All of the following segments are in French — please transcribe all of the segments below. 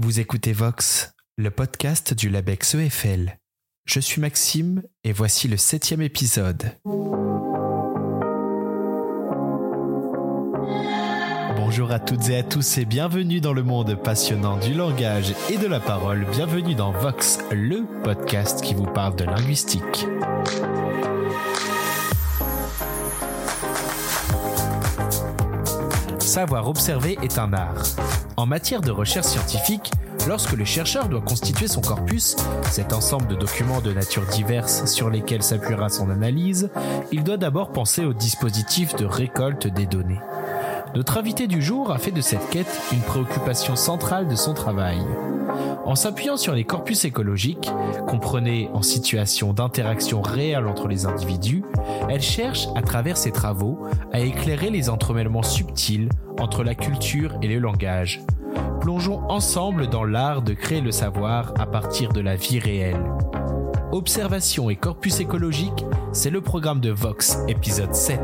Vous écoutez Vox, le podcast du LabEx EFL. Je suis Maxime et voici le septième épisode. Bonjour à toutes et à tous et bienvenue dans le monde passionnant du langage et de la parole. Bienvenue dans Vox, le podcast qui vous parle de linguistique. Savoir observer est un art. En matière de recherche scientifique, lorsque le chercheur doit constituer son corpus, cet ensemble de documents de nature diverse sur lesquels s'appuiera son analyse, il doit d'abord penser au dispositif de récolte des données. Notre invité du jour a fait de cette quête une préoccupation centrale de son travail. En s'appuyant sur les corpus écologiques, comprenez en situation d'interaction réelle entre les individus, elle cherche, à travers ses travaux, à éclairer les entremêlements subtils entre la culture et le langage. Plongeons ensemble dans l'art de créer le savoir à partir de la vie réelle. Observation et corpus écologique, c'est le programme de Vox, épisode 7.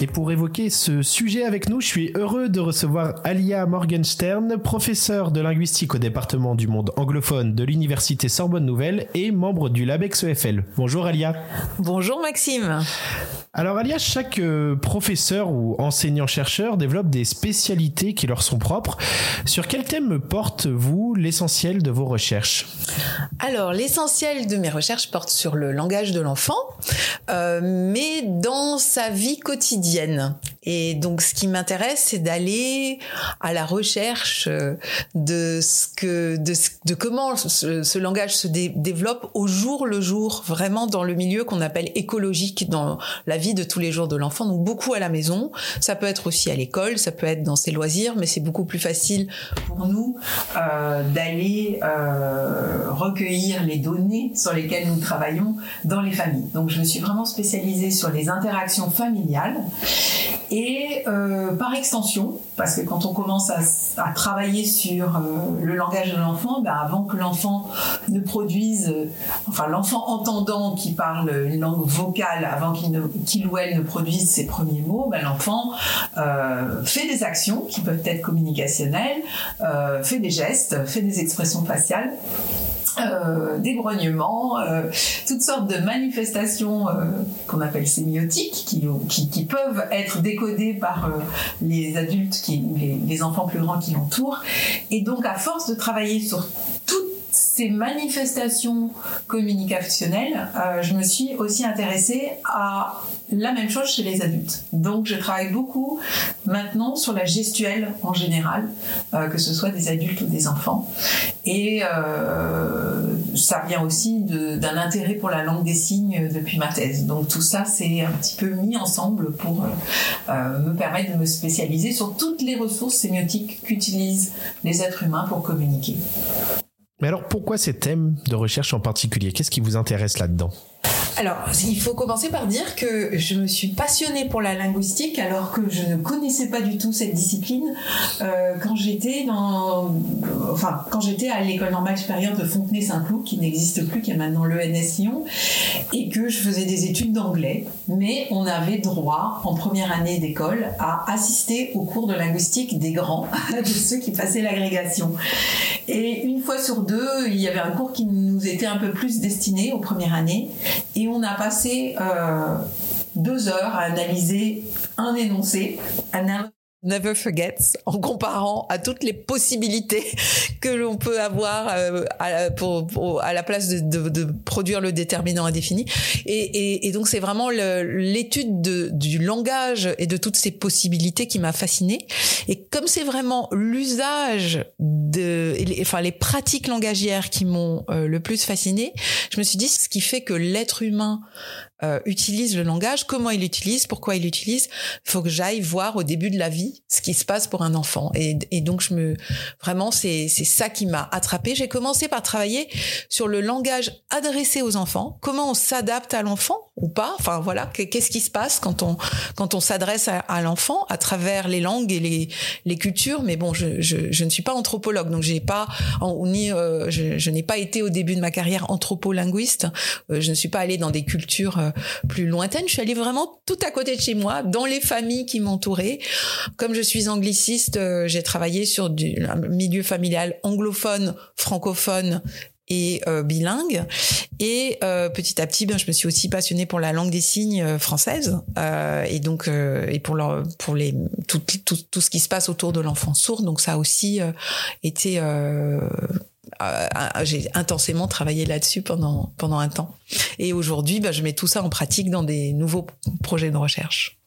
Et pour évoquer ce sujet avec nous, je suis heureux de recevoir Alia Morgenstern, professeure de linguistique au département du monde anglophone de l'Université Sorbonne Nouvelle et membre du LabEx EFL. Bonjour Alia. Bonjour Maxime. Alors Alia, chaque euh, professeur ou enseignant-chercheur développe des spécialités qui leur sont propres. Sur quel thème porte-vous l'essentiel de vos recherches? Alors l'essentiel de mes recherches porte sur le langage de l'enfant, euh, mais dans sa vie quotidienne. Et donc ce qui m'intéresse, c'est d'aller à la recherche euh, de ce que, de, de comment ce, langage se dé développe au jour le jour, vraiment dans le milieu qu'on appelle écologique, dans la vie de tous les jours de l'enfant, donc beaucoup à la maison. Ça peut être aussi à l'école, ça peut être dans ses loisirs, mais c'est beaucoup plus facile pour nous euh, d'aller euh, recueillir les données sur lesquelles nous travaillons dans les familles. Donc je me suis vraiment spécialisée sur les interactions familiales et euh, par extension, parce que quand on commence à, travailler sur euh, le langage de l'enfant, ben avant que l'enfant ne produise, euh, enfin l'enfant entendant qui parle une langue vocale, avant qu'il ou elle ne produise ses premiers mots, ben l'enfant fait des actions qui peuvent être communicationnelles, fait des gestes, fait des expressions faciales. Euh, des grognements, euh, toutes sortes de manifestations euh, qu'on appelle sémiotiques, qui, qui, qui, peuvent être décodées par les adultes, qui, les, les enfants plus grands qui l'entourent. Et donc, à force de travailler sur ces manifestations communicationnelles, euh, je me suis aussi intéressée à la même chose chez les adultes. Donc je travaille beaucoup maintenant sur la gestuelle en général, euh, que ce soit des adultes ou des enfants. Et euh, ça vient aussi d'un intérêt pour la langue des signes depuis ma thèse. Donc tout ça, c'est un petit peu mis ensemble pour me permettre de me spécialiser sur toutes les ressources sémiotiques qu'utilisent les êtres humains pour communiquer. Mais alors pourquoi ces thèmes de recherche en particulier? Qu'est-ce qui vous intéresse là-dedans? Alors, il faut commencer par dire que je me suis passionnée pour la linguistique alors que je ne connaissais pas du tout cette discipline euh, quand j'étais dans, enfin, quand j'étais à l'école normale supérieure de Fontenay-Saint-Cloud, qui n'existe plus, qui est maintenant l'ENS Lyon, et que je faisais des études d'anglais. Mais on avait droit, en première année d'école, à assister au cours de linguistique des grands, de ceux qui passaient l'agrégation. Et une fois sur deux, il y avait un cours qui nous était un peu plus destiné aux premières années. On a passé euh, deux heures à analyser un énoncé, Never Forgets en comparant à toutes les possibilités que l'on peut avoir euh, à, pour, à la place de, de, de, produire le déterminant indéfini. Et, et, et donc c'est vraiment l'étude du langage et de toutes ces possibilités qui m'a fascinée. Et comme c'est vraiment l'usage de, les, enfin les pratiques langagières qui m'ont euh, le plus fascinée, je me suis dit ce qui fait que l'être humain euh, utilise le langage, comment il l'utilise, pourquoi il l'utilise. Il faut que j'aille voir au début de la vie ce qui se passe pour un enfant. Et, donc je me vraiment c'est ça qui m'a attrapé. J'ai commencé par travailler sur le langage adressé aux enfants, comment on s'adapte à l'enfant ou pas. Enfin voilà, qu'est-ce qui se passe quand on quand on s'adresse à, à l'enfant à travers les langues et les les cultures. Mais bon, je je, je ne suis pas anthropologue, donc j'ai pas ni euh, je, je n'ai pas été au début de ma carrière anthropolinguiste. Euh, je ne suis pas allée dans des cultures plus lointaines. Je suis allée vraiment tout à côté de chez moi, dans les familles qui m'entouraient. Comme je suis angliciste, j'ai travaillé sur du milieu familial anglophone, francophone et euh, bilingue. Et euh, petit à petit, ben, je me suis aussi passionnée pour la langue des signes euh, française et donc et pour pour les tout, tout, tout, ce qui se passe autour de l'enfant sourd. Donc ça a aussi été j'ai intensément travaillé là-dessus pendant pendant un temps. Et aujourd'hui, ben, je mets tout ça en pratique dans des nouveaux projets de recherche.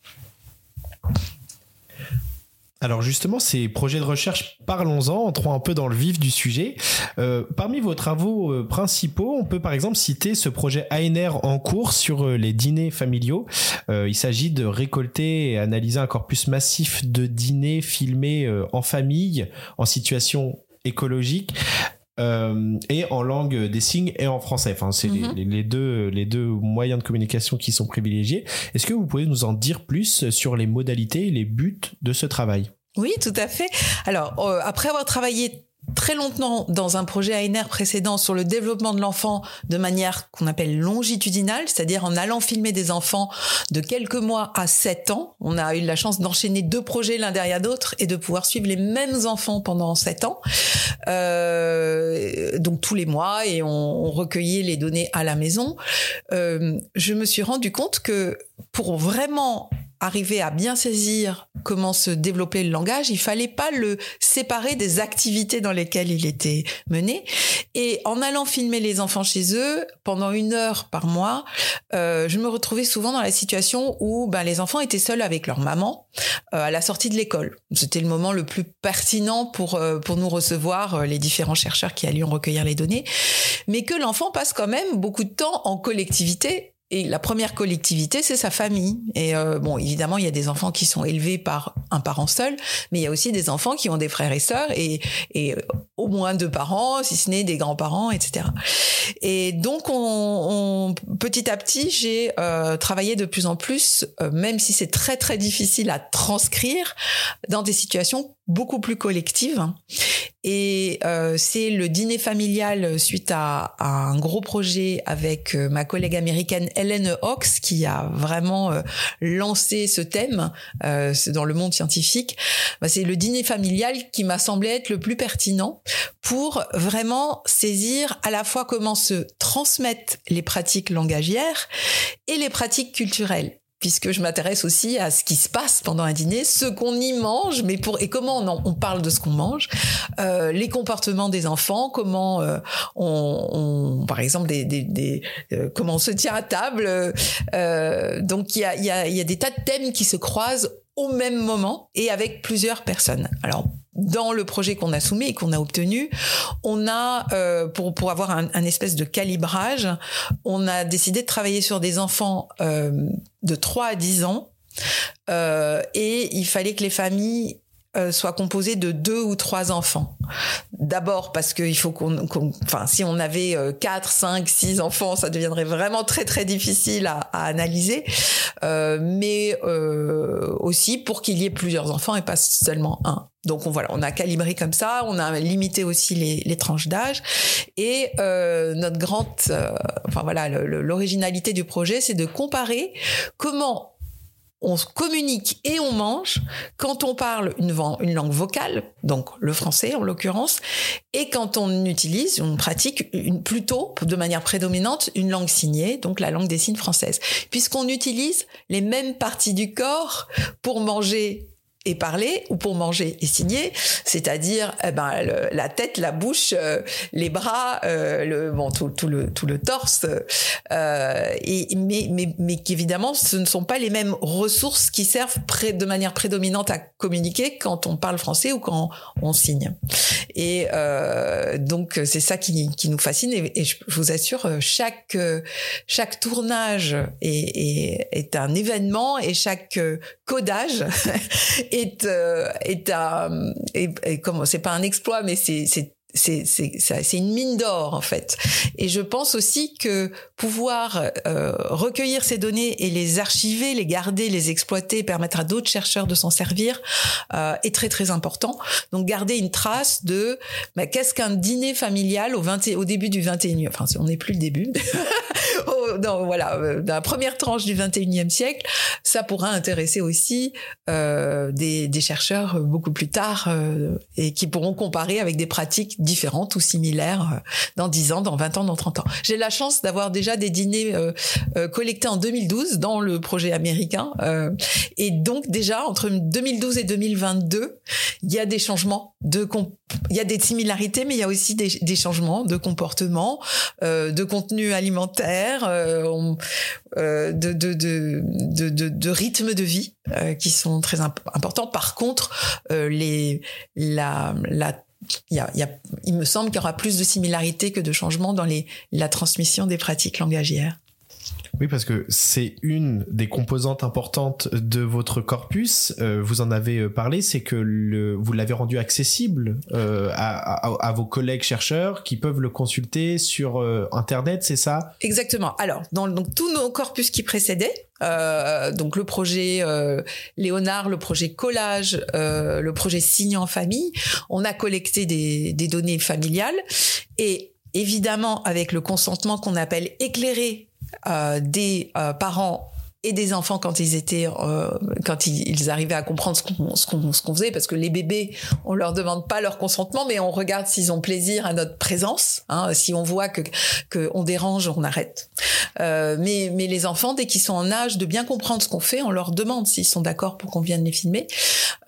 Alors justement, ces projets de recherche, parlons-en, entrons un peu dans le vif du sujet. Euh, parmi vos travaux euh, principaux, on peut par exemple citer ce projet ANR en cours sur euh, les dîners familiaux. il s'agit de récolter et analyser un corpus massif de dîners filmés en famille, en situation écologique euh, et en langue des signes et en français. Enfin, c'est les, mhm. les, deux les deux moyens de communication qui sont privilégiés. Est-ce que vous pouvez nous en dire plus sur les modalités et les buts de ce travail? Oui, tout à fait. Alors, euh, après avoir travaillé très longtemps dans un projet ANR précédent sur le développement de l'enfant de manière qu'on appelle longitudinale, c'est-à-dire en allant filmer des enfants de quelques mois à sept ans. On a eu la chance d'enchaîner deux projets l'un derrière l'autre et de pouvoir suivre les mêmes enfants pendant sept ans, euh, donc tous les mois, et on, recueillait les données à la maison. Euh, je me suis rendu compte que pour vraiment arriver à bien saisir comment se développer le langage, il fallait pas le séparer des activités dans lesquelles il était mené. Et en allant filmer les enfants chez eux pendant une heure par mois, euh, je me retrouvais souvent dans la situation où ben, les enfants étaient seuls avec leur maman euh, à la sortie de l'école. C'était le moment le plus pertinent pour euh, pour nous recevoir euh, les différents chercheurs qui allaient recueillir les données, mais que l'enfant passe quand même beaucoup de temps en collectivité et la première collectivité, c'est sa famille. Et euh, bon, évidemment, il y a des enfants qui sont élevés par un parent seul, mais il y a aussi des enfants qui ont des frères et sœurs et, et au moins deux parents, si ce n'est des grands-parents, etc. Et donc, on, petit à petit, j'ai euh, travaillé de plus en plus, euh, même si c'est très très difficile à transcrire, dans des situations beaucoup plus collectives. Et euh, c'est le dîner familial suite à, un gros projet avec euh, ma collègue américaine Helen Hawks qui a vraiment euh, lancé ce thème euh, dans le monde scientifique. Bah, c'est le dîner familial qui m'a semblé être le plus pertinent pour vraiment saisir à la fois comment se transmettent les pratiques langagières et les pratiques culturelles puisque je m'intéresse aussi à ce qui se passe pendant un dîner, ce qu'on y mange, mais pour et comment on, on parle de ce qu'on mange, euh, les comportements des enfants, comment euh, on, on, par exemple, des, des, des euh, comment on se tient à table. Euh, donc il y a, y, a, y a des tas de thèmes qui se croisent au même moment et avec plusieurs personnes. Alors dans le projet qu'on a soumis et qu'on a obtenu, on a euh, pour pour avoir un, espèce de calibrage, on a décidé de travailler sur des enfants euh, de 3 à 10 ans euh, et il fallait que les familles euh, soit composé de deux ou trois enfants. D'abord parce qu'il faut qu'on, enfin, si on avait euh, quatre, cinq, six enfants, ça deviendrait vraiment très très difficile à, analyser. Euh, mais aussi pour qu'il y ait plusieurs enfants et pas seulement un. Donc on, voilà, on a calibré comme ça, on a limité aussi les, tranches d'âge et notre grande, enfin voilà, l'originalité du projet, c'est de comparer comment on communique et on mange quand on parle une, une, langue vocale, donc le français en l'occurrence, et quand on utilise, on pratique plutôt de manière prédominante une langue signée, donc la langue des signes française, puisqu'on utilise les mêmes parties du corps pour manger et parler ou pour manger et signer, c'est-à-dire eh ben, la tête, la bouche, euh, les bras, euh, le, bon, tout, tout, le, tout le torse, euh, et, mais, mais, mais qu'évidemment, ce ne sont pas les mêmes ressources qui servent de manière prédominante à communiquer quand on parle français ou quand on signe. Et donc, c'est ça qui, qui nous fascine et, et je, vous assure, chaque, chaque tournage est, est, est un événement et chaque codage est euh, est un comment c'est pas un exploit mais c'est c'est une mine d'or en fait. Et je pense aussi que pouvoir euh, recueillir ces données et les archiver, les garder, les exploiter, permettre à d'autres chercheurs de s'en servir euh, est très très important. Donc garder une trace de bah, qu'est-ce qu'un dîner familial au 20 au début du 21e enfin on n'est plus le début dans, voilà euh, dans la première tranche du 21e siècle, ça pourra intéresser aussi euh, des, des, chercheurs beaucoup plus tard euh, et qui pourront comparer avec des pratiques différentes ou similaires euh, dans 10 ans, dans 20 ans, dans 30 ans. J'ai la chance d'avoir déjà des dîners collectés en 2012 dans le projet américain et donc déjà entre 2012 et 2022, il y a des changements de il y a des similarités mais il y a aussi des, changements de comportement, de contenu alimentaire, de, de, de, de, rythme de vie qui sont très importants. Par contre, les la, la il, me semble qu'il y aura plus de similarités que de changements dans la transmission des pratiques langagières. Oui, parce que c'est une des composantes importantes de votre corpus. Euh, vous en avez euh, parlé, c'est que vous l'avez rendu accessible euh, à, vos collègues chercheurs qui peuvent le consulter sur Internet, c'est ça? Exactement. Alors, dans donc, tous nos corpus qui précédaient, donc le projet Léonard, le projet Collage, le projet Signe en famille. On a collecté des, données familiales et évidemment avec le consentement qu'on appelle éclairé des euh, parents et des enfants quand ils étaient euh, quand ils, arrivaient à comprendre ce qu'on qu'on qu'on faisait parce que les bébés on leur demande pas leur consentement mais on regarde s'ils ont plaisir à notre présence hein, si on voit que que on dérange on arrête. Euh, mais mais les enfants dès qu'ils sont en âge de bien comprendre ce qu'on fait on leur demande s'ils sont d'accord pour qu'on vienne les filmer.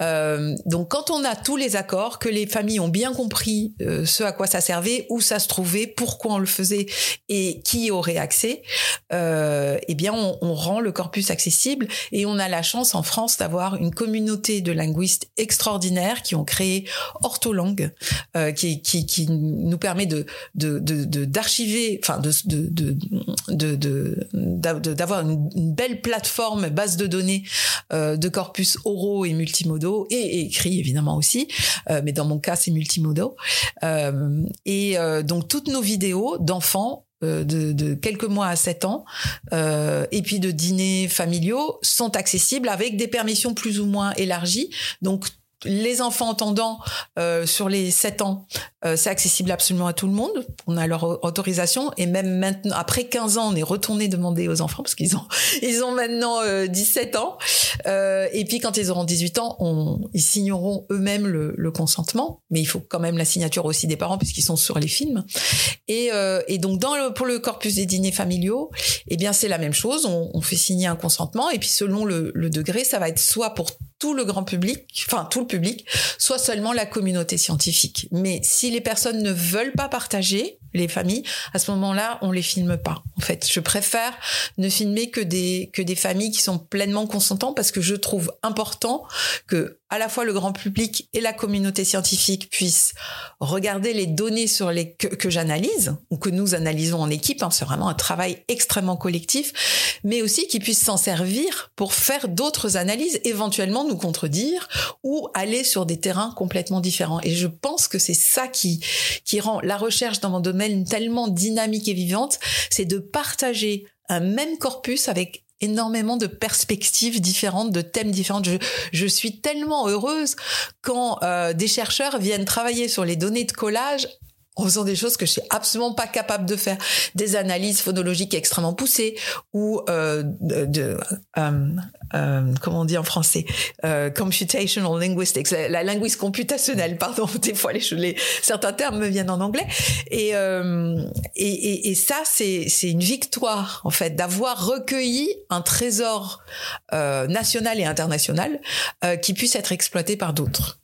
Euh, donc quand on a tous les accords que les familles ont bien compris ce à quoi ça servait où ça se trouvait pourquoi on le faisait et qui aurait accès eh bien on, rend le accessible. Et on a la chance en France d'avoir une communauté de linguistes extraordinaires qui ont créé Ortholangue euh, qui, nous permet de d'archiver de, enfin de d'avoir une, belle plateforme base de données euh, de corpus oraux et multimodaux et, et écrits évidemment aussi. Euh, mais dans mon cas c'est multimodaux. Et donc toutes nos vidéos d'enfants de, de, quelques mois à 7 ans, euh, et puis de dîners familiaux, sont accessibles avec des permissions plus ou moins élargies. Donc les enfants entendants euh, sur les 7 ans, euh, c'est accessible absolument à tout le monde. On a leur autorisation et même maintenant, après 15 ans, on est retourné demander aux enfants parce qu'ils ont ils ont maintenant euh, 17 ans. Euh, et puis quand ils auront 18 ans, on, ils signeront eux-mêmes le, le, consentement, mais il faut quand même la signature aussi des parents puisqu'ils sont sur les films. Et, euh, et donc dans le, pour le corpus des dîners familiaux, eh bien c'est la même chose. On, on, fait signer un consentement et puis selon le, le degré, ça va être soit pour tout le grand public, enfin tout le public, soit seulement la communauté scientifique. Mais si les personnes ne veulent pas partager, les familles, à ce moment-là, on les filme pas. En fait, je préfère ne filmer que des que des familles qui sont pleinement consentantes parce que je trouve important que à la fois le grand public et la communauté scientifique puissent regarder les données sur les que, j'analyse ou que nous analysons en équipe. Hein, c'est vraiment un travail extrêmement collectif, mais aussi qu'ils puissent s'en servir pour faire d'autres analyses, éventuellement nous contredire ou aller sur des terrains complètement différents. Et je pense que c'est ça qui qui rend la recherche dans mon domaine tellement dynamique et vivante, c'est de partager un même corpus avec énormément de perspectives différentes, de thèmes différents. Je, suis tellement heureuse quand euh, des chercheurs viennent travailler sur les données de collage en faisant des choses que je suis absolument pas capable de faire, des analyses phonologiques extrêmement poussées ou euh, de, euh, euh, comment on dit en français, computational linguistics, la, la linguiste computationnelle, pardon, des fois les, certains termes me viennent en anglais. Et ça c'est c'est une victoire en fait d'avoir recueilli un trésor national et international qui puisse être exploité par d'autres.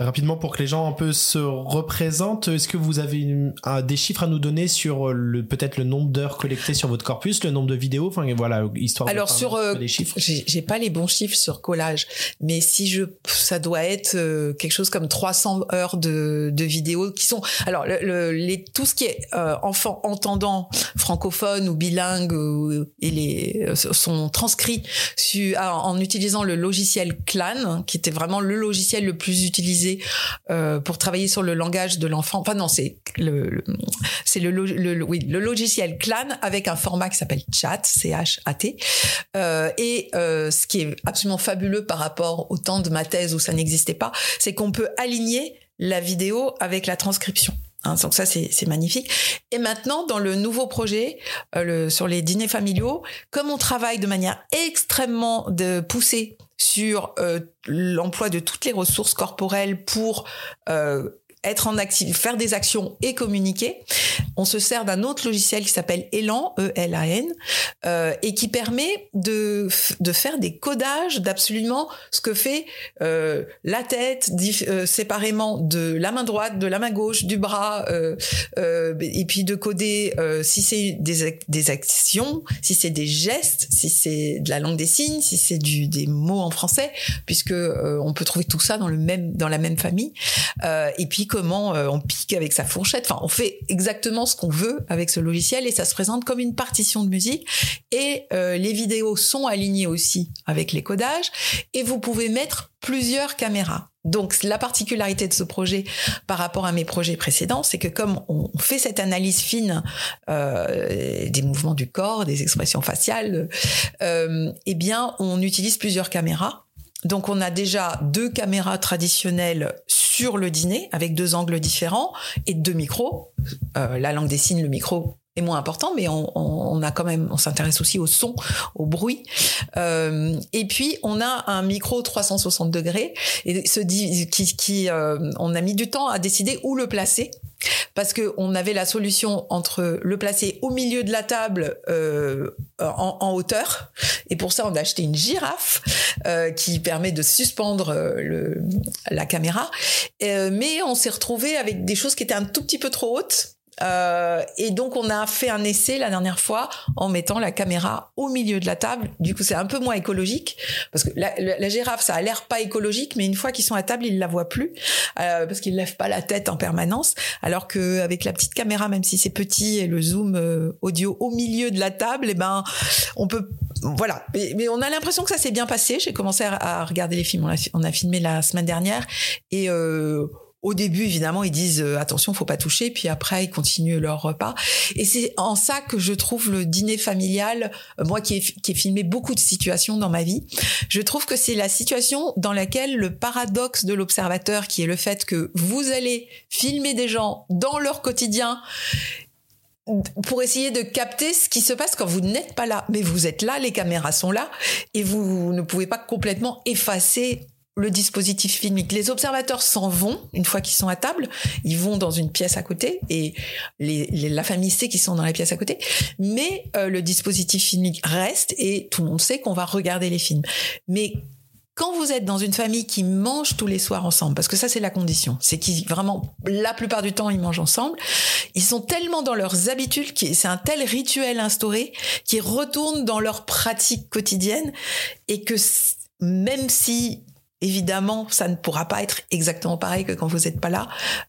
Rapidement, pour que les gens un peu se représentent, est-ce que vous avez une, un, des chiffres à nous donner sur le peut-être le nombre d'heures collectées sur votre corpus, le nombre de vidéos, enfin voilà, histoire Alors de sur euh, les chiffres. J'ai pas les bons chiffres sur collage, mais si je, ça doit être euh, quelque chose comme 300 heures de, de vidéos qui sont. Alors le, le, les, tout ce qui est euh, enfant entendant francophone ou bilingue ou, et les euh, sont transcrits en utilisant le logiciel Clan, qui était vraiment le logiciel le plus utilisé euh, pour travailler sur le langage de l'enfant. Enfin non, c'est le logiciel Clan avec un format qui s'appelle Chat, C-H-A-T. Euh, et euh, ce qui est absolument fabuleux par rapport au temps de ma thèse où ça n'existait pas, c'est qu'on peut aligner la vidéo avec la transcription. Hein, donc ça c'est magnifique. Et maintenant dans le nouveau projet euh, sur les dîners familiaux, comme on travaille de manière extrêmement de poussée sur euh, l'emploi de toutes les ressources corporelles pour euh, être en actif, faire des actions et communiquer. On se sert d'un autre logiciel qui s'appelle Elan, E-L-A-N, euh, et qui permet de, de faire des codages d'absolument ce que fait euh, la tête euh, séparément de la main droite, de la main gauche, du bras, et puis de coder si c'est des, des actions, si c'est des gestes, si c'est de la langue des signes, si c'est des mots en français, puisque on peut trouver tout ça dans le même dans la même famille. et puis comment euh, on pique avec sa fourchette. Enfin, on fait exactement ce qu'on veut avec ce logiciel et ça se présente comme une partition de musique. Et euh, les vidéos sont alignées aussi avec les codages et vous pouvez mettre plusieurs caméras. Donc la particularité de ce projet par rapport à mes projets précédents, c'est que comme on fait cette analyse fine euh, des mouvements du corps, des expressions faciales, eh bien on utilise plusieurs caméras donc on a déjà deux caméras traditionnelles sur le dîner avec deux angles différents et deux micros. Euh, la langue des signes, le micro est moins important, mais on, a quand même, on s'intéresse aussi au son, au bruit. Euh, et puis on a un micro 360 degrés et ce qui, qui euh, on a mis du temps à décider où le placer parce que on avait la solution entre le placer au milieu de la table euh, en, en, hauteur et pour ça on a acheté une girafe euh, qui permet de suspendre euh, le, la caméra. Euh, mais on s'est retrouvé avec des choses qui étaient un tout petit peu trop hautes euh, et donc on a fait un essai la dernière fois en mettant la caméra au milieu de la table. Du coup, c'est un peu moins écologique parce que la, la, la girafe, ça a l'air pas écologique, mais une fois qu'ils sont à table, ils la voient plus euh, parce qu'ils lèvent pas la tête en permanence. Alors que avec la petite caméra, même si c'est petit et le zoom euh, audio au milieu de la table, et eh ben on peut voilà. Mais, mais on a l'impression que ça s'est bien passé. J'ai commencé à, à, regarder les films. On a, on a filmé la semaine dernière et euh, au début, évidemment, ils disent euh, attention, faut pas toucher, puis après ils continuent leur repas. Et c'est en ça que je trouve le dîner familial, euh, moi qui ai, qui ai filmé beaucoup de situations dans ma vie, je trouve que c'est la situation dans laquelle le paradoxe de l'observateur, qui est le fait que vous allez filmer des gens dans leur quotidien pour essayer de capter ce qui se passe quand vous n'êtes pas là. Mais vous êtes là, les caméras sont là, et vous ne pouvez pas complètement effacer le dispositif filmique. Les observateurs s'en vont une fois qu'ils sont à table. Ils vont dans une pièce à côté et les, la famille sait qu'ils sont dans la pièce à côté. Mais euh, le dispositif filmique reste et tout le monde sait qu'on va regarder les films. Mais quand vous êtes dans une famille qui mange tous les soirs ensemble, parce que ça c'est la condition, c'est qu'ils vraiment la plupart du temps ils mangent ensemble, ils sont tellement dans leurs habitudes, c'est un tel rituel instauré qui retourne dans leur pratique quotidienne et que même si évidemment, ça ne pourra pas être exactement pareil que quand vous n'êtes pas là.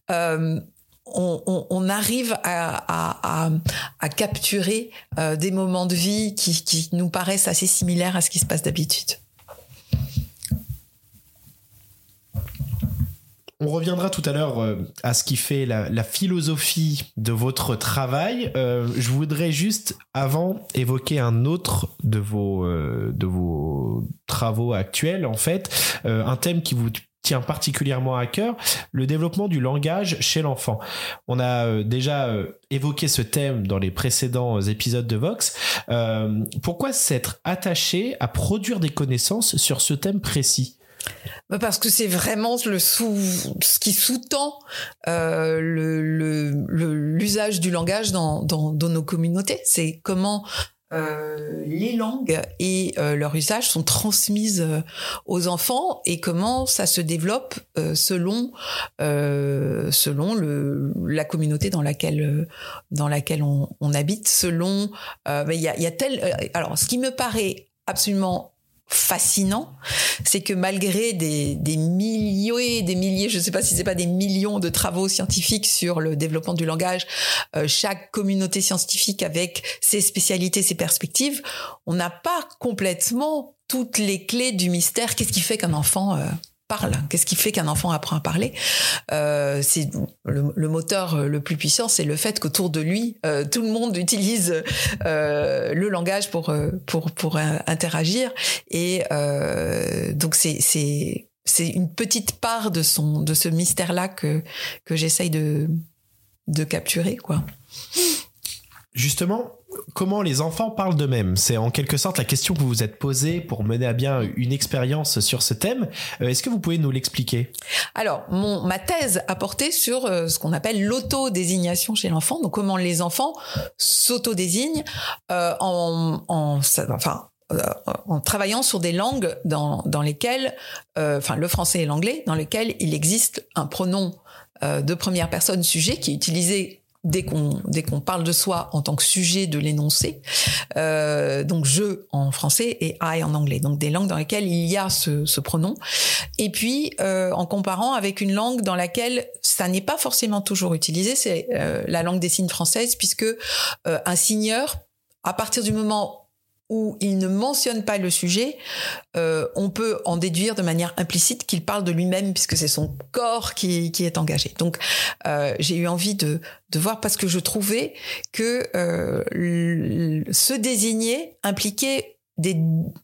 Euh, on, on, on, arrive à, à, à, capturer euh, des moments de vie qui, qui nous paraissent assez similaires à ce qui se passe d'habitude. On reviendra tout à l'heure euh, à ce qui fait la, philosophie de votre travail. Euh, je voudrais juste, avant, évoquer un autre de vos, euh, de vos travaux actuels, en fait, un thème qui vous tient particulièrement à cœur, le développement du langage chez l'enfant. On a déjà évoqué ce thème dans les précédents épisodes de Vox. pourquoi s'être attaché à produire des connaissances sur ce thème précis? Parce que c'est vraiment le sous, ce qui sous-tend euh, l'usage du langage dans, dans, nos communautés. C'est comment euh, les langues et euh, leur usage sont transmises euh, aux enfants et comment ça se développe selon selon le, la communauté dans laquelle dans laquelle on, habite selon il y a, y a tel alors ce qui me paraît absolument fascinant, c'est que malgré des, des milliers, des milliers, je ne sais pas si c'est pas des millions de travaux scientifiques sur le développement du langage, euh, chaque communauté scientifique avec ses spécialités, ses perspectives, on n'a pas complètement toutes les clés du mystère. Qu'est-ce qui fait qu'un enfant euh, Qu'est-ce qui fait qu'un enfant apprend à parler euh, C'est le, moteur le plus puissant, c'est le fait qu'autour de lui, euh, tout le monde utilise euh, le langage pour pour pour interagir. Et donc c'est c'est c'est une petite part de son de ce mystère là que que j'essaye de de capturer quoi. Justement, comment les enfants parlent d'eux-mêmes C'est en quelque sorte la question que vous vous êtes posée pour mener à bien une expérience sur ce thème. Euh, est-ce que vous pouvez nous l'expliquer? Alors, mon, ma thèse a porté sur euh, ce qu'on appelle l'autodésignation chez l'enfant. Donc, comment les enfants s'autodésignent euh, en, en, enfin, en travaillant sur des langues dans, dans lesquelles, enfin le français et l'anglais, dans lesquelles il existe un pronom de première personne sujet qui est utilisé dès qu'on dès qu'on parle de soi en tant que sujet de l'énoncé. Euh, donc je en français et I en anglais. Donc des langues dans lesquelles il y a ce, ce pronom. Et puis euh, en comparant avec une langue dans laquelle ça n'est pas forcément toujours utilisé, c'est euh, la langue des signes française, puisque euh, un signeur à partir du moment où il ne mentionne pas le sujet, euh, on peut en déduire de manière implicite qu'il parle de lui-même puisque c'est son corps qui, est engagé. Donc euh, j'ai eu envie de, de voir parce que je trouvais que euh, se désigner impliquait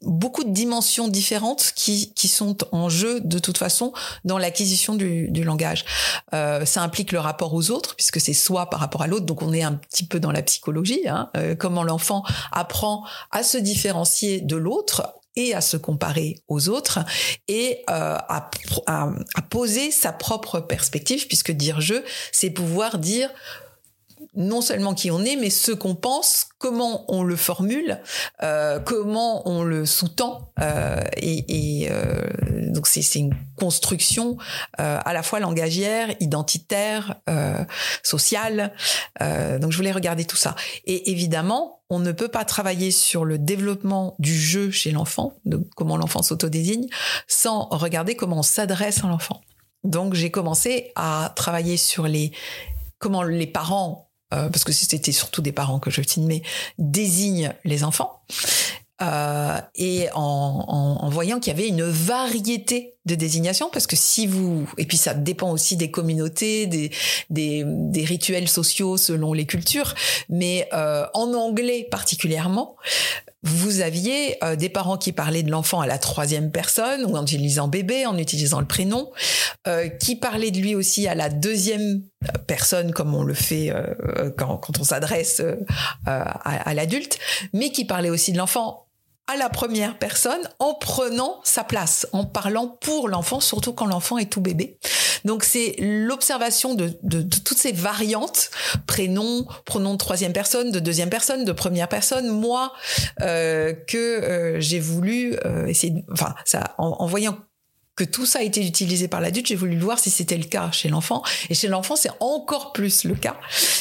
beaucoup de dimensions différentes qui, qui sont en jeu de toute façon dans l'acquisition du, du langage. Euh, ça implique le rapport aux autres, puisque c'est soi par rapport à l'autre, donc on est un petit peu dans la psychologie, hein, euh, comment l'enfant apprend à se différencier de l'autre et à se comparer aux autres et euh, à, à poser sa propre perspective, puisque dire je, c'est pouvoir dire non seulement qui on est, mais ce qu'on pense, comment on le formule, euh, comment on le sous-tend. Euh, et, euh, donc c'est une construction à la fois langagière, identitaire, sociale. donc je voulais regarder tout ça. Et évidemment, on ne peut pas travailler sur le développement du jeu chez l'enfant, de comment l'enfant s'autodésigne, sans regarder comment on s'adresse à l'enfant. Donc j'ai commencé à travailler sur les comment les parents euh, parce que c'était surtout des parents que je filmais, désignent les enfants. Euh, et en, en, en, voyant qu'il y avait une variété de désignations, parce que si vous, et puis ça dépend aussi des communautés, des, des, des rituels sociaux selon les cultures, mais euh, en anglais particulièrement, vous aviez euh, des parents qui parlaient de l'enfant à la troisième personne ou en utilisant bébé, en utilisant le prénom, euh, qui parlaient de lui aussi à la deuxième personne comme on le fait euh, quand, quand, on s'adresse à, à l'adulte, mais qui parlaient aussi de l'enfant à la première personne en prenant sa place, en parlant pour l'enfant, surtout quand l'enfant est tout bébé. Donc c'est l'observation de, de, de, toutes ces variantes, prénom, pronom de troisième personne, de deuxième personne, de première personne, moi, euh, que euh, j'ai voulu euh, essayer, enfin ça, en, en voyant que tout ça a été utilisé par l'adulte, j'ai voulu voir si c'était le cas chez l'enfant. Et chez l'enfant, c'est encore plus le cas,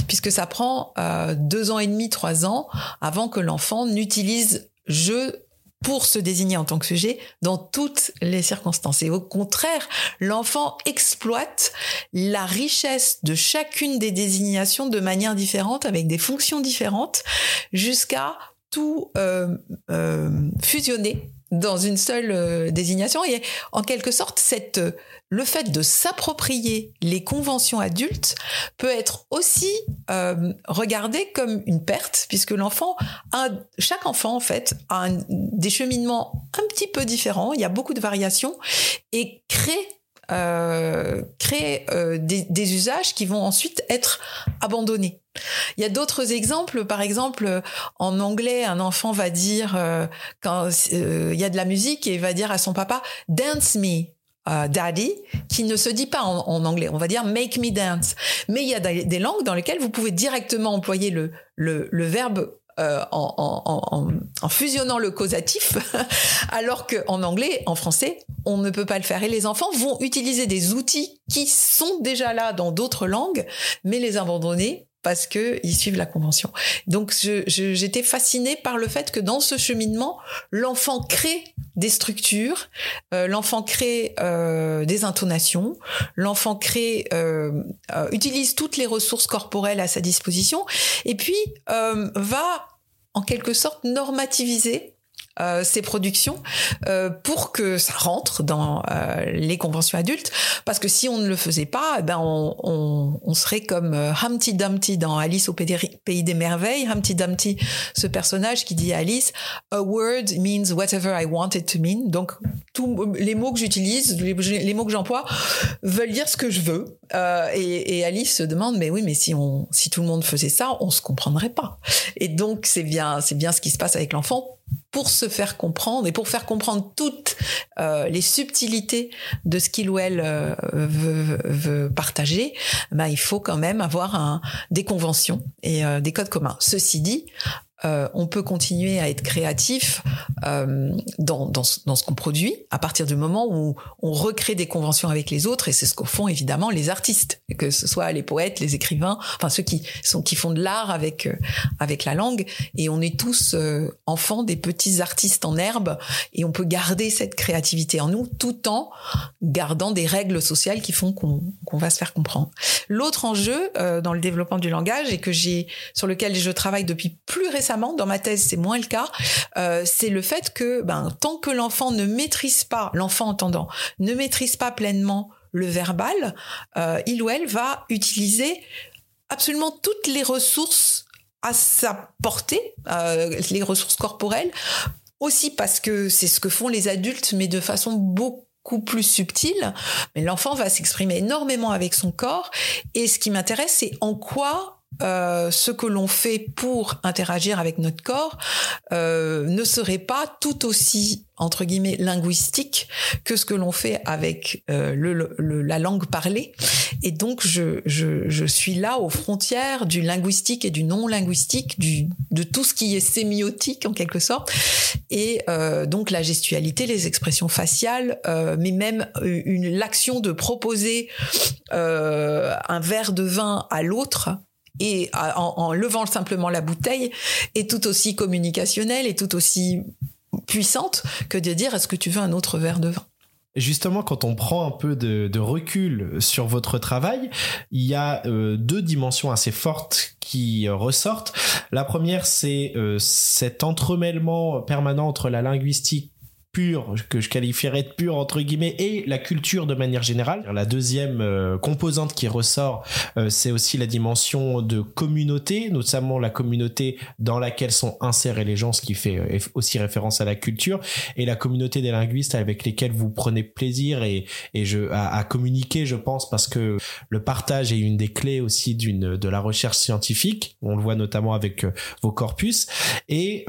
puisque ça prend euh, deux ans et demi, trois ans avant que l'enfant n'utilise je pour se désigner en tant que sujet dans toutes les circonstances. Et au contraire, l'enfant exploite la richesse de chacune des désignations de manière différente, avec des fonctions différentes, jusqu'à tout euh, euh, fusionner dans une seule euh, désignation. Et en quelque sorte, cette le fait de s'approprier les conventions adultes peut être aussi euh, regardé comme une perte, puisque l'enfant, chaque enfant en fait a des cheminements un petit peu différents. Il y a beaucoup de variations et crée euh, créer euh, des, des, usages qui vont ensuite être abandonnés. Il y a d'autres exemples. Par exemple, en anglais, un enfant va dire euh, quand euh, il y a de la musique et va dire à son papa "dance me". Euh, daddy, qui ne se dit pas en, anglais. On va dire make me dance. Mais il y a des, langues dans lesquelles vous pouvez directement employer le, le, le verbe euh, en, en, en, fusionnant le causatif, alors qu'en anglais, en français, on ne peut pas le faire. Et les enfants vont utiliser des outils qui sont déjà là dans d'autres langues, mais les abandonner parce que ils suivent la convention. Donc j'étais fascinée par le fait que dans ce cheminement, l'enfant crée des structures, euh, l'enfant crée euh, des intonations, l'enfant crée euh, utilise toutes les ressources corporelles à sa disposition et puis va en quelque sorte normativiser ces productions pour que ça rentre dans les conventions adultes. Parce que si on ne le faisait pas, eh ben on, on, on serait comme Humpty Dumpty dans Alice au pays des merveilles. Humpty Dumpty, ce personnage qui dit à Alice, a word means whatever I want it to mean. Donc tous les mots que j'utilise, les, mots que j'emploie veulent dire ce que je veux. Euh, et, et, Alice se demande, mais oui, mais si on, si tout le monde faisait ça, on se comprendrait pas. Et donc c'est bien, c'est bien ce qui se passe avec l'enfant pour se faire comprendre et pour faire comprendre toutes euh, les subtilités de ce qu'il ou elle euh, veut, partager, bah, il faut quand même avoir des conventions et euh, des codes communs. Ceci dit, euh, on peut continuer à être créatif euh, dans, dans, ce qu'on produit à partir du moment où on recrée des conventions avec les autres et c'est ce qu'au font évidemment les artistes que ce soit les poètes les écrivains enfin ceux qui sont qui font de l'art avec euh, avec la langue. Et on est tous enfants des petits artistes en herbe et on peut garder cette créativité en nous tout en gardant des règles sociales qui font qu'on va se faire comprendre. L'autre enjeu dans le développement du langage et que j'ai sur lequel je travaille depuis plus récemment dans ma thèse, c'est moins le cas. Euh, c'est le fait que, ben, tant que l'enfant ne maîtrise pas, l'enfant entendant, ne maîtrise pas pleinement le verbal, euh, il ou elle va utiliser absolument toutes les ressources à sa portée, euh, les ressources corporelles, aussi parce que c'est ce que font les adultes, mais de façon beaucoup plus subtile. Mais l'enfant va s'exprimer énormément avec son corps. Et ce qui m'intéresse, c'est en quoi euh, ce que l'on fait pour interagir avec notre corps euh, ne serait pas tout aussi entre guillemets linguistique que ce que l'on fait avec euh, le, la langue parlée. Et donc je, je, je, suis là aux frontières du linguistique et du non linguistique du de tout ce qui est sémiotique en quelque sorte. Et euh, donc la gestualité les expressions faciales euh, mais même une l'action de proposer un verre de vin à l'autre et en, levant simplement la bouteille est tout aussi communicationnelle et tout aussi puissante que de dire est-ce que tu veux un autre verre de vin? Justement, quand on prend un peu de, recul sur votre travail, il y a euh, deux dimensions assez fortes qui euh, ressortent. La première, c'est euh, cet entremêlement permanent entre la linguistique que je qualifierais de pure entre guillemets et la culture de manière générale. La deuxième euh, composante qui ressort, euh, c'est aussi la dimension de communauté, notamment la communauté dans laquelle sont insérés les gens, ce qui fait euh, aussi référence à la culture, et la communauté des linguistes avec lesquels vous prenez plaisir et, et je, à, communiquer, je pense, parce que le partage est une des clés aussi d'une de la recherche scientifique. On le voit notamment avec vos corpus, et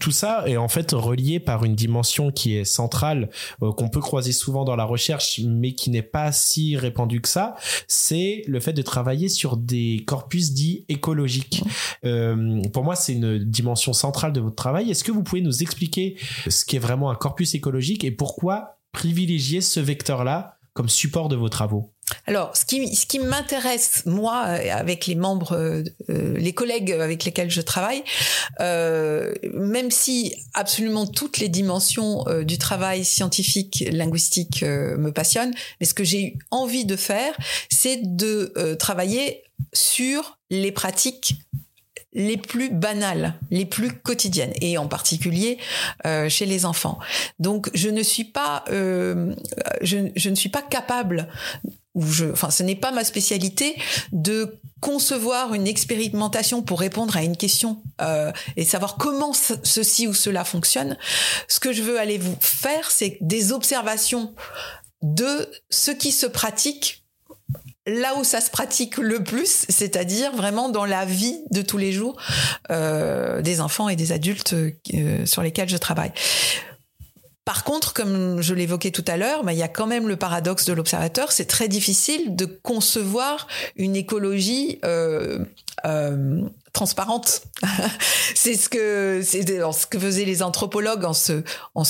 tout ça est en fait relié par une dimension qui est centrale, euh, qu'on peut croiser souvent dans la recherche, mais qui n'est pas si répandue que ça, c'est le fait de travailler sur des corpus dits écologiques. Euh, pour moi, c'est une dimension centrale de votre travail. Est-ce que vous pouvez nous expliquer ce qu'est vraiment un corpus écologique et pourquoi privilégier ce vecteur-là comme support de vos travaux? Alors, ce qui, m'intéresse, moi, euh, avec les membres, euh, euh, les collègues avec lesquels je travaille, même si absolument toutes les dimensions du travail scientifique, linguistique me passionnent, mais ce que j'ai eu envie de faire, c'est de travailler sur les pratiques les plus banales, les plus quotidiennes, et en particulier euh, chez les enfants. Donc, je ne suis pas, euh, je, je, ne suis pas capable, ou je, enfin, ce n'est pas ma spécialité de concevoir une expérimentation pour répondre à une question euh, et savoir comment ceci ou cela fonctionne. Ce que je veux aller vous faire, c'est des observations de ce qui se pratique là où ça se pratique le plus, c'est-à-dire vraiment dans la vie de tous les jours euh, des enfants et des adultes euh, sur lesquels je travaille. Par contre, comme je l'évoquais tout à l'heure, bah, il y a quand même le paradoxe de l'observateur. C'est très difficile de concevoir une écologie euh, euh, transparente. c'est ce que c'est ce que faisaient les anthropologues en se en,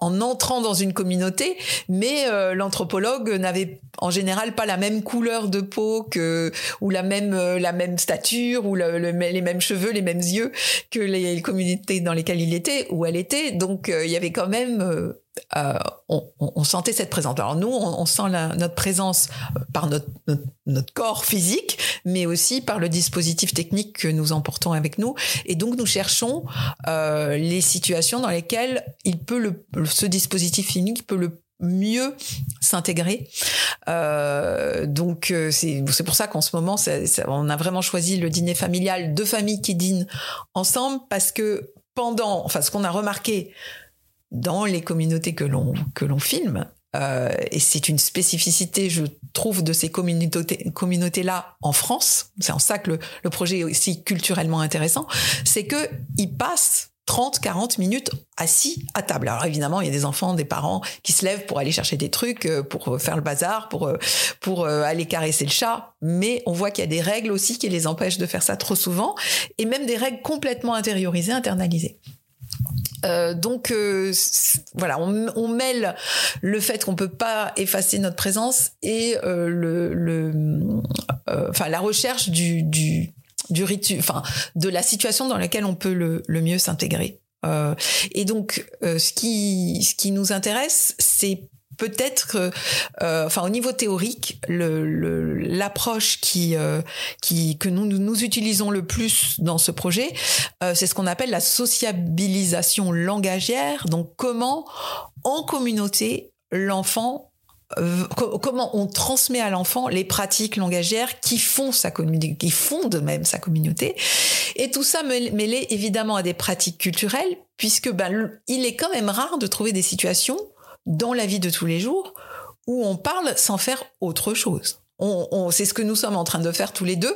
en, entrant dans une communauté, mais euh, l'anthropologue n'avait en général pas la même couleur de peau que ou la même euh, la même stature ou le, les mêmes cheveux, les mêmes yeux que les communautés dans lesquelles il était ou elle était. Donc euh, il y avait quand même euh, on, sentait cette présence. Alors nous, on, sent notre présence par notre, notre, corps physique, mais aussi par le dispositif technique que nous emportons avec nous. Et donc nous cherchons euh, les situations dans lesquelles il peut le, ce dispositif physique peut le mieux s'intégrer. Euh, donc euh, c'est pour ça qu'en ce moment, on a vraiment choisi le dîner familial, deux familles qui dînent ensemble, parce que pendant, enfin ce qu'on a remarqué dans les communautés que l'on que l'on filme, euh, et c'est une spécificité, je trouve, de ces communautés, communautés-là en France. C'est en ça que le, le, projet est aussi culturellement intéressant. C'est que ils passent 30, 40 minutes assis à table. Alors évidemment, il y a des enfants, des parents qui se lèvent pour aller chercher des trucs, euh, pour faire le bazar, pour euh, pour euh, aller caresser le chat. Mais on voit qu'il y a des règles aussi qui les empêchent de faire ça trop souvent, et même des règles complètement intériorisées, internalisées. Euh, donc voilà, on, mêle le fait qu'on peut pas effacer notre présence et euh, le, enfin la recherche du, du du ritu, enfin de la situation dans laquelle on peut le, le mieux s'intégrer. Euh, et donc, euh, ce qui ce qui nous intéresse, c'est peut-être euh, enfin au niveau théorique l'approche qui euh, qui que nous nous utilisons le plus dans ce projet euh, c'est ce qu'on appelle la sociabilisation langagière donc comment en communauté l'enfant euh, comment on transmet à l'enfant les pratiques langagières qui font sa communauté, qui fondent même sa communauté. Et tout ça mêlé évidemment à des pratiques culturelles, puisque ben, il est quand même rare de trouver des situations dans la vie de tous les jours où on parle sans faire autre chose on, c'est ce que nous sommes en train de faire tous les deux,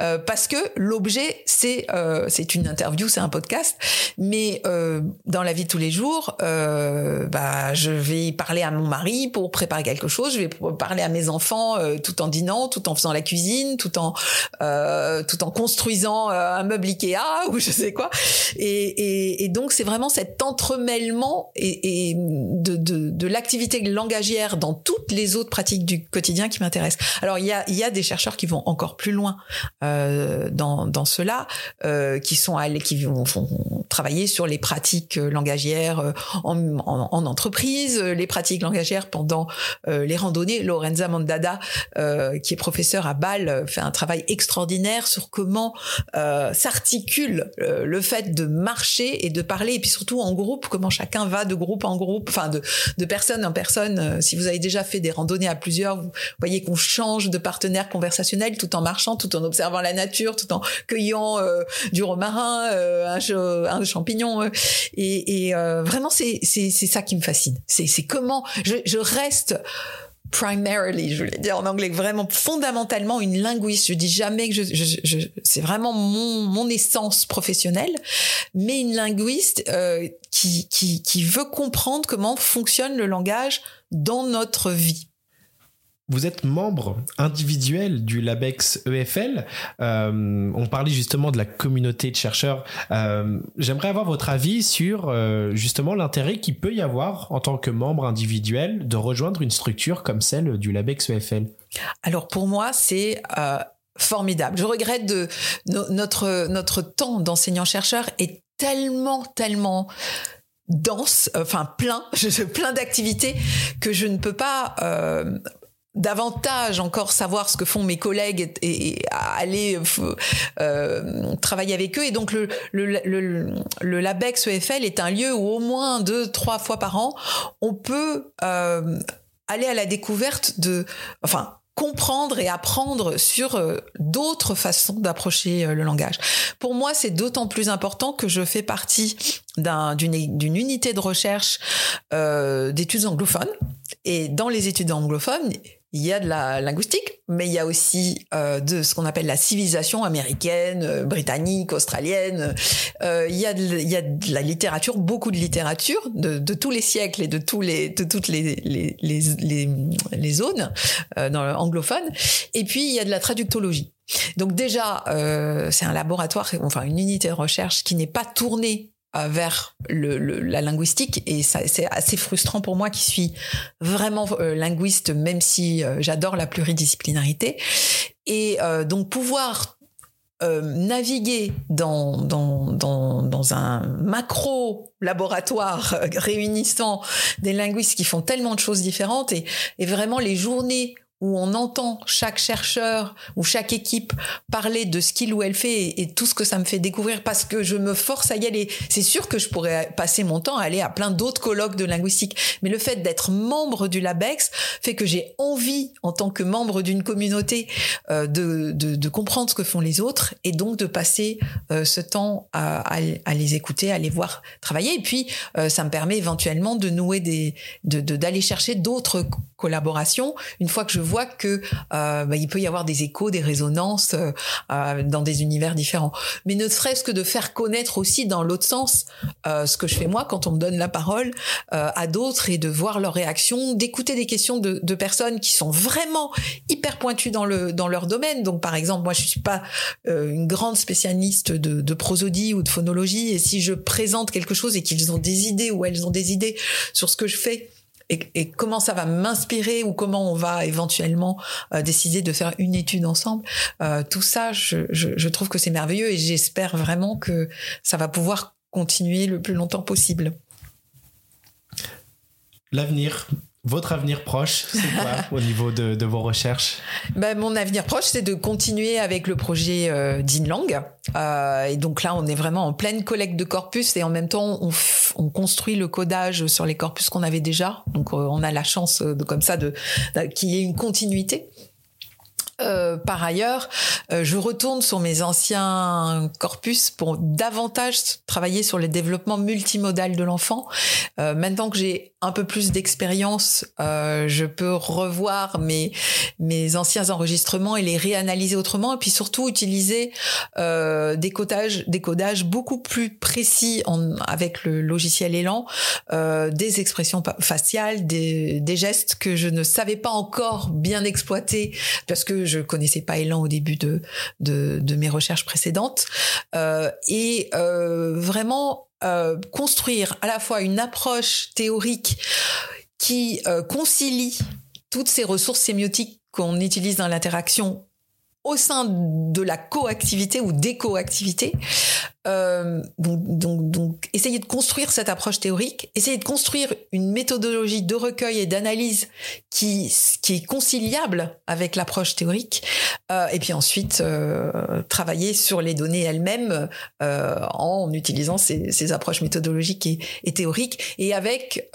euh, parce que l'objet c'est euh, c'est une interview, c'est un podcast, mais euh, dans la vie de tous les jours, bah je vais parler à mon mari pour préparer quelque chose, je vais parler à mes enfants tout en dînant, tout en faisant la cuisine, tout en tout en construisant un meuble Ikea ou je sais quoi, et, et, donc c'est vraiment cet entremêlement et, et de, de, de l'activité langagière dans toutes les autres pratiques du quotidien qui m'intéressent. Alors il y a, y a des chercheurs qui vont encore plus loin euh, dans, dans cela, euh, qui sont allés, qui vont travailler sur les pratiques langagières euh, en, en, en entreprise, les pratiques langagières pendant euh, les randonnées. Lorenza Mandada, euh, qui est professeur à Bâle, fait un travail extraordinaire sur comment s'articule le fait de marcher et de parler, et puis surtout en groupe, comment chacun va de groupe en groupe, enfin de, de personne en personne. Si vous avez déjà fait des randonnées à plusieurs, vous voyez qu'on change de partenaires conversationnels tout en marchant, tout en observant la nature, tout en cueillant euh, du romarin, euh, un, champignon. Euh. et, vraiment, c'est ça qui me fascine. C'est comment je, reste primarily, je voulais dire en anglais, vraiment fondamentalement une linguiste. Je dis jamais que je, c'est vraiment mon, essence professionnelle, mais une linguiste qui veut comprendre comment fonctionne le langage dans notre vie. Vous êtes membre individuel du LABEX EFL. Euh, on parlait justement de la communauté de chercheurs. Euh, J'aimerais avoir votre avis sur euh, justement l'intérêt qu'il peut y avoir en tant que membre individuel de rejoindre une structure comme celle du LABEX EFL. Alors pour moi, c'est formidable. Je regrette de notre notre temps d'enseignant-chercheur est tellement tellement dense, enfin plein, plein d'activités que je ne peux pas davantage encore savoir ce que font mes collègues et, aller euh, travailler avec eux et donc le, le, le, LABEX EFL est un lieu où au moins deux trois fois par an on peut euh, aller à la découverte de enfin comprendre et apprendre sur euh, d'autres façons d'approcher le langage. Pour moi, c'est d'autant plus important que je fais partie d'une unité de recherche d'études anglophones. Et dans les études anglophones, il y a de la linguistique, mais il y a aussi euh, de ce qu'on appelle la civilisation américaine, euh, britannique, australienne. Euh, il, y a de, il y a de la littérature, beaucoup de littérature de, de tous les siècles et de tous les de toutes les les les, les, zones euh, dans l'anglophone. Et puis il y a de la traductologie. Donc déjà, euh, c'est un laboratoire, enfin une unité de recherche qui n'est pas tournée vers le, la linguistique. Et c'est assez frustrant pour moi qui suis vraiment euh, linguiste même si euh, j'adore la pluridisciplinarité. Et donc pouvoir euh, naviguer dans, dans, dans, dans un macro laboratoire réunissant des linguistes qui font tellement de choses différentes et vraiment les journées où on entend chaque chercheur ou chaque équipe parler de ce qu'il ou elle fait et, tout ce que ça me fait découvrir parce que je me force à y aller. C'est sûr que je pourrais passer mon temps à aller à plein d'autres colloques de linguistique, mais le fait d'être membre du LabEx fait que j'ai envie, en tant que membre d'une communauté, euh, de, de, comprendre ce que font les autres et donc de passer euh, ce temps à, les écouter, à les voir travailler. Et puis, euh, ça me permet éventuellement de nouer des, d'aller de, d'aller chercher d'autres collaborations une fois que je vois que euh, bah, il peut y avoir des échos, des résonances euh, euh, dans des univers différents. Mais ne serait-ce que de faire connaître aussi dans l'autre sens ce que je fais moi quand on me donne la parole à d'autres et de voir leurs réactions, d'écouter des questions de, de, personnes qui sont vraiment hyper pointues dans le dans leur domaine. Donc par exemple, moi je suis pas une grande spécialiste de, de prosodie ou de phonologie et si je présente quelque chose et qu'ils ont des idées ou elles ont des idées sur ce que je fais et, comment ça va m'inspirer ou comment on va éventuellement euh, décider de faire une étude ensemble. Euh, tout ça, je, trouve que c'est merveilleux et j'espère vraiment que ça va pouvoir continuer le plus longtemps possible. L'avenir votre avenir proche, c'est quoi au niveau de, de vos recherches ben, Mon avenir proche, c'est de continuer avec le projet euh, d'Inlang. Euh, et donc là, on est vraiment en pleine collecte de corpus et en même temps, on, on construit le codage sur les corpus qu'on avait déjà. Donc euh, on a la chance de comme ça de, de qu'il y ait une continuité. Euh, par ailleurs, euh, je retourne sur mes anciens corpus pour davantage travailler sur le développement multimodal de l'enfant. Euh, maintenant que j'ai un peu plus d'expérience, je peux revoir mes mes anciens enregistrements et les réanalyser autrement, et puis surtout utiliser des codages des codages beaucoup plus précis en, avec le logiciel Elan, des expressions faciales, des, des gestes que je ne savais pas encore bien exploiter parce que je connaissais pas Elan au début de, de, mes recherches précédentes. Euh, et euh, vraiment euh, construire à la fois une approche théorique qui concilie toutes ces ressources sémiotiques qu'on utilise dans l'interaction au sein de la coactivité ou des coactivités euh, essayer de construire cette approche théorique, essayer de construire une méthodologie de recueil et d'analyse qui, qui est conciliable avec l'approche théorique, euh, et puis ensuite euh, travailler sur les données elles-mêmes euh, en utilisant ces, ces approches méthodologiques et, théoriques, et avec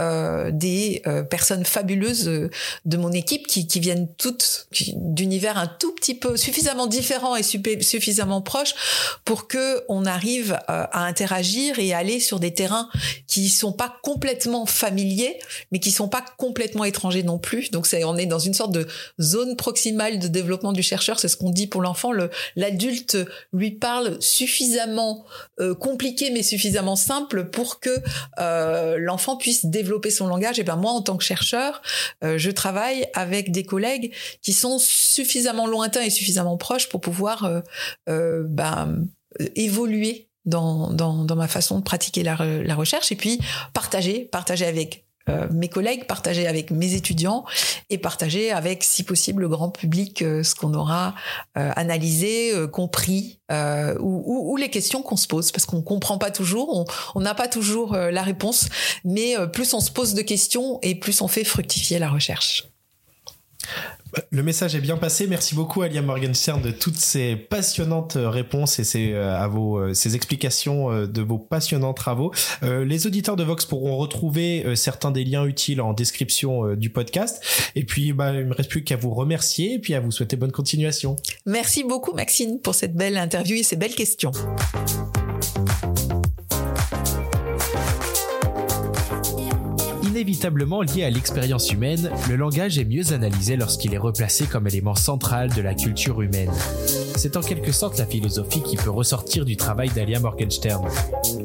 des personnes fabuleuses de mon équipe qui, qui viennent toutes d'univers un tout petit peu suffisamment différents et suffisamment proches pour que on arrive à interagir et aller sur des terrains qui sont pas complètement familiers, mais qui sont pas complètement étrangers non plus. Donc on est dans une sorte de zone proximale de développement du chercheur. C'est ce qu'on dit pour l'enfant. l'adulte lui parle suffisamment euh, compliqué, mais suffisamment simple pour que euh, l'enfant puisse développer son langage. Et ben moi, en tant que chercheur, je travaille avec des collègues qui sont suffisamment lointains et suffisamment proches pour pouvoir ben, évoluer dans, dans, dans, ma façon de pratiquer la, la, recherche et puis partager, partager avec euh, mes collègues, partager avec mes étudiants et partager avec, si possible, le grand public euh, ce qu'on aura euh, analysé, compris ou, ou, ou, les questions qu'on se pose parce qu'on comprend pas toujours, on n'a pas toujours la réponse, mais plus on se pose de questions et plus on fait fructifier la recherche. Le message est bien passé. Merci beaucoup, Alia Morgenstern, de toutes ces passionnantes euh, réponses et ces, euh, à euh, explications de vos passionnants travaux. les auditeurs de Vox pourront retrouver certains des liens utiles en description du podcast. Et puis, bah, il me reste plus qu'à vous remercier et puis à vous souhaiter bonne continuation. Merci beaucoup, Maxine, pour cette belle interview et ces belles questions. Inévitablement lié à l'expérience humaine, le langage est mieux analysé lorsqu'il est replacé comme élément central de la culture humaine. C'est en quelque sorte la philosophie qui peut ressortir du travail d'Alia Morgenstern.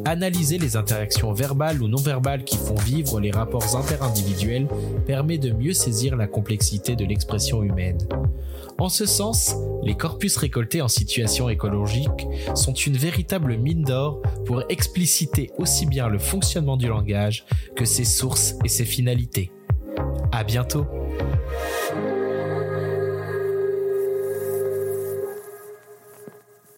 Analyser les interactions verbales ou non verbales qui font vivre les rapports interindividuels permet de mieux saisir la complexité de l'expression humaine. En ce sens, les corpus récoltés en situation écologique sont une véritable mine d'or pour expliciter aussi bien le fonctionnement du langage que ses sources et ses finalités. À bientôt!